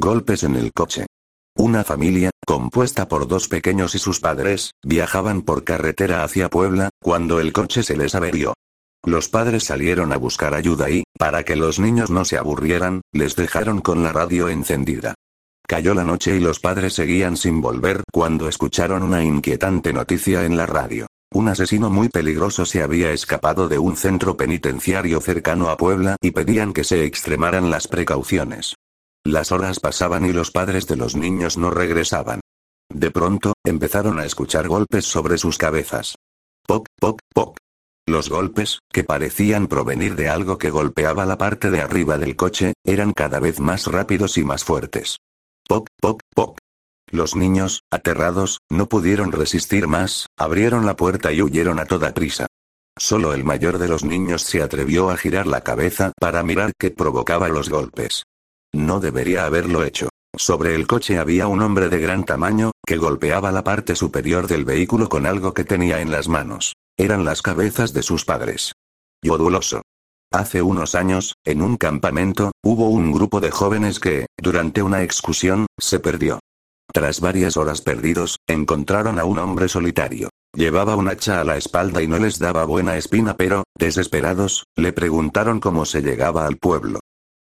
Golpes en el coche. Una familia, compuesta por dos pequeños y sus padres, viajaban por carretera hacia Puebla, cuando el coche se les averió. Los padres salieron a buscar ayuda y, para que los niños no se aburrieran, les dejaron con la radio encendida. Cayó la noche y los padres seguían sin volver cuando escucharon una inquietante noticia en la radio. Un asesino muy peligroso se había escapado de un centro penitenciario cercano a Puebla y pedían que se extremaran las precauciones. Las horas pasaban y los padres de los niños no regresaban. De pronto, empezaron a escuchar golpes sobre sus cabezas. Poc, poc, poc. Los golpes, que parecían provenir de algo que golpeaba la parte de arriba del coche, eran cada vez más rápidos y más fuertes. Poc, poc, poc. Los niños, aterrados, no pudieron resistir más, abrieron la puerta y huyeron a toda prisa. Solo el mayor de los niños se atrevió a girar la cabeza para mirar qué provocaba los golpes. No debería haberlo hecho. Sobre el coche había un hombre de gran tamaño, que golpeaba la parte superior del vehículo con algo que tenía en las manos. Eran las cabezas de sus padres. Yoduloso. Hace unos años, en un campamento, hubo un grupo de jóvenes que, durante una excursión, se perdió. Tras varias horas perdidos, encontraron a un hombre solitario. Llevaba un hacha a la espalda y no les daba buena espina, pero, desesperados, le preguntaron cómo se llegaba al pueblo.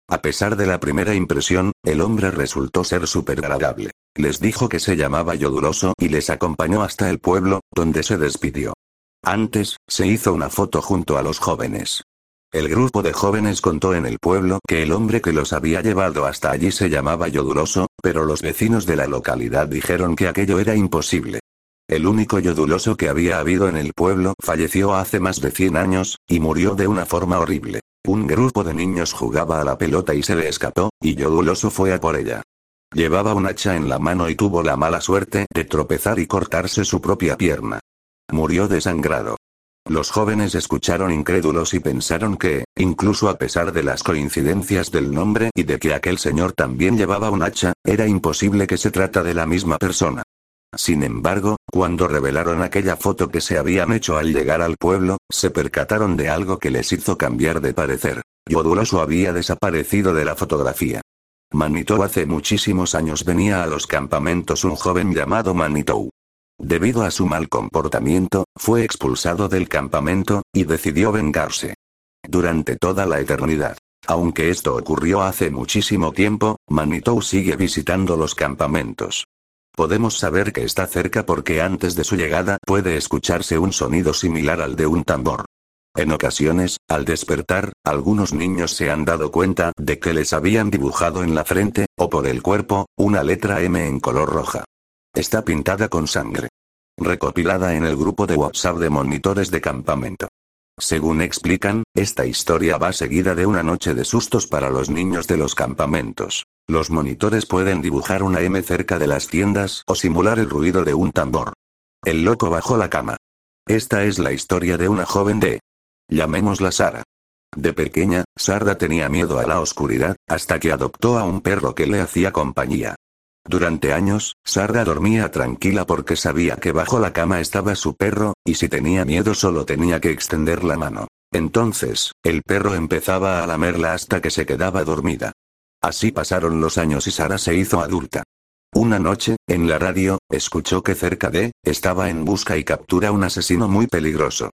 A pesar de la primera impresión, el hombre resultó ser súper agradable. Les dijo que se llamaba Yoduloso y les acompañó hasta el pueblo, donde se despidió. Antes, se hizo una foto junto a los jóvenes. El grupo de jóvenes contó en el pueblo que el hombre que los había llevado hasta allí se llamaba Yoduloso, pero los vecinos de la localidad dijeron que aquello era imposible. El único yoduloso que había habido en el pueblo falleció hace más de 100 años, y murió de una forma horrible. Un grupo de niños jugaba a la pelota y se le escapó, y Yoduloso fue a por ella. Llevaba un hacha en la mano y tuvo la mala suerte de tropezar y cortarse su propia pierna. Murió desangrado. Los jóvenes escucharon incrédulos y pensaron que, incluso a pesar de las coincidencias del nombre y de que aquel señor también llevaba un hacha, era imposible que se trata de la misma persona. Sin embargo, cuando revelaron aquella foto que se habían hecho al llegar al pueblo, se percataron de algo que les hizo cambiar de parecer. Yoduloso había desaparecido de la fotografía. Manitou hace muchísimos años venía a los campamentos un joven llamado Manitou. Debido a su mal comportamiento, fue expulsado del campamento, y decidió vengarse. Durante toda la eternidad. Aunque esto ocurrió hace muchísimo tiempo, Manitou sigue visitando los campamentos. Podemos saber que está cerca porque antes de su llegada puede escucharse un sonido similar al de un tambor. En ocasiones, al despertar, algunos niños se han dado cuenta de que les habían dibujado en la frente, o por el cuerpo, una letra M en color roja. Está pintada con sangre. Recopilada en el grupo de WhatsApp de monitores de campamento. Según explican, esta historia va seguida de una noche de sustos para los niños de los campamentos. Los monitores pueden dibujar una M cerca de las tiendas o simular el ruido de un tambor. El loco bajo la cama. Esta es la historia de una joven de... Llamémosla Sara. De pequeña, Sarda tenía miedo a la oscuridad, hasta que adoptó a un perro que le hacía compañía. Durante años, Sarah dormía tranquila porque sabía que bajo la cama estaba su perro, y si tenía miedo solo tenía que extender la mano. Entonces, el perro empezaba a lamerla hasta que se quedaba dormida. Así pasaron los años y Sara se hizo adulta. Una noche, en la radio, escuchó que cerca de, estaba en busca y captura un asesino muy peligroso.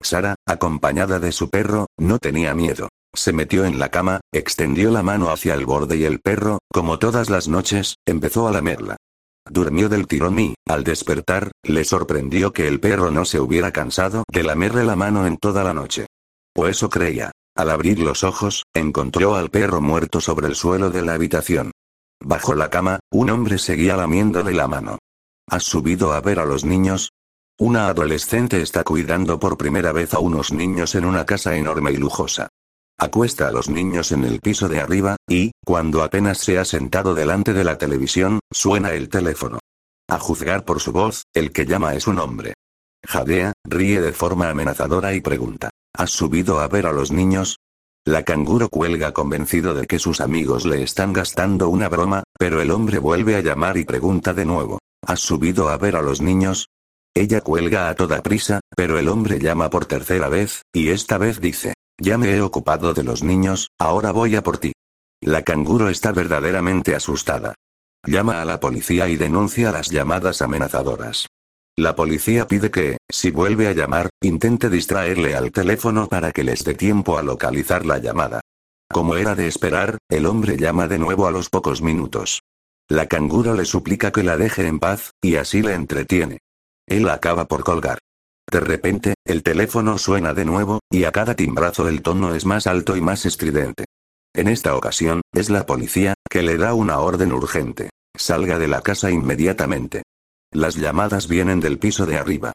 Sara, acompañada de su perro, no tenía miedo. Se metió en la cama, extendió la mano hacia el borde y el perro, como todas las noches, empezó a lamerla. Durmió del tirón y, al despertar, le sorprendió que el perro no se hubiera cansado de lamerle la mano en toda la noche. O eso creía. Al abrir los ojos, encontró al perro muerto sobre el suelo de la habitación. Bajo la cama, un hombre seguía lamiéndole la mano. ¿Has subido a ver a los niños? Una adolescente está cuidando por primera vez a unos niños en una casa enorme y lujosa. Acuesta a los niños en el piso de arriba, y, cuando apenas se ha sentado delante de la televisión, suena el teléfono. A juzgar por su voz, el que llama es un hombre. Jadea, ríe de forma amenazadora y pregunta, ¿Has subido a ver a los niños? La canguro cuelga convencido de que sus amigos le están gastando una broma, pero el hombre vuelve a llamar y pregunta de nuevo, ¿Has subido a ver a los niños? Ella cuelga a toda prisa, pero el hombre llama por tercera vez, y esta vez dice, ya me he ocupado de los niños, ahora voy a por ti. La canguro está verdaderamente asustada. Llama a la policía y denuncia las llamadas amenazadoras. La policía pide que, si vuelve a llamar, intente distraerle al teléfono para que les dé tiempo a localizar la llamada. Como era de esperar, el hombre llama de nuevo a los pocos minutos. La canguro le suplica que la deje en paz, y así le entretiene. Él acaba por colgar. De repente, el teléfono suena de nuevo, y a cada timbrazo el tono es más alto y más estridente. En esta ocasión, es la policía, que le da una orden urgente. Salga de la casa inmediatamente. Las llamadas vienen del piso de arriba.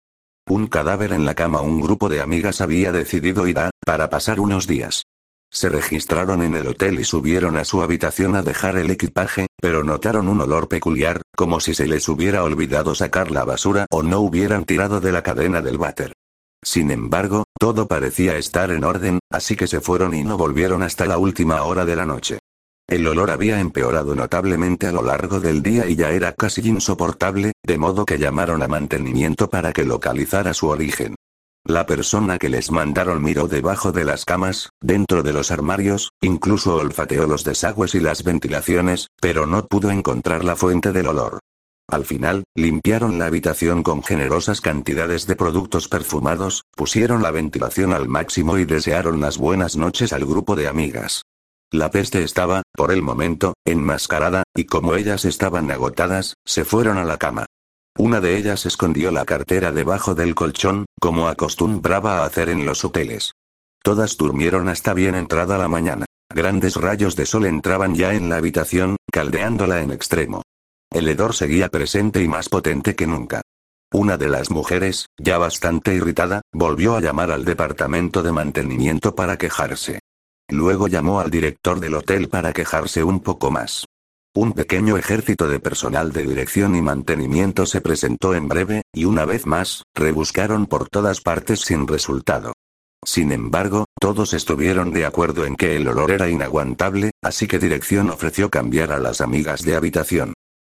Un cadáver en la cama. Un grupo de amigas había decidido ir a, para pasar unos días. Se registraron en el hotel y subieron a su habitación a dejar el equipaje, pero notaron un olor peculiar, como si se les hubiera olvidado sacar la basura o no hubieran tirado de la cadena del váter. Sin embargo, todo parecía estar en orden, así que se fueron y no volvieron hasta la última hora de la noche. El olor había empeorado notablemente a lo largo del día y ya era casi insoportable, de modo que llamaron a mantenimiento para que localizara su origen. La persona que les mandaron miró debajo de las camas, dentro de los armarios, incluso olfateó los desagües y las ventilaciones, pero no pudo encontrar la fuente del olor. Al final, limpiaron la habitación con generosas cantidades de productos perfumados, pusieron la ventilación al máximo y desearon las buenas noches al grupo de amigas. La peste estaba, por el momento, enmascarada, y como ellas estaban agotadas, se fueron a la cama. Una de ellas escondió la cartera debajo del colchón, como acostumbraba a hacer en los hoteles. Todas durmieron hasta bien entrada la mañana. Grandes rayos de sol entraban ya en la habitación, caldeándola en extremo. El hedor seguía presente y más potente que nunca. Una de las mujeres, ya bastante irritada, volvió a llamar al departamento de mantenimiento para quejarse. Luego llamó al director del hotel para quejarse un poco más. Un pequeño ejército de personal de dirección y mantenimiento se presentó en breve, y una vez más, rebuscaron por todas partes sin resultado. Sin embargo, todos estuvieron de acuerdo en que el olor era inaguantable, así que dirección ofreció cambiar a las amigas de habitación.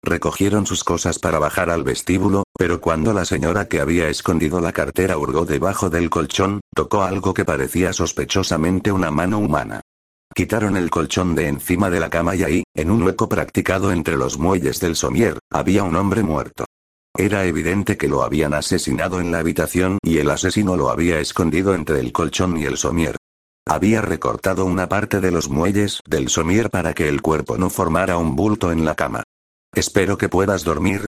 Recogieron sus cosas para bajar al vestíbulo, pero cuando la señora que había escondido la cartera hurgó debajo del colchón, tocó algo que parecía sospechosamente una mano humana. Quitaron el colchón de encima de la cama y ahí, en un hueco practicado entre los muelles del somier, había un hombre muerto. Era evidente que lo habían asesinado en la habitación y el asesino lo había escondido entre el colchón y el somier. Había recortado una parte de los muelles del somier para que el cuerpo no formara un bulto en la cama. Espero que puedas dormir,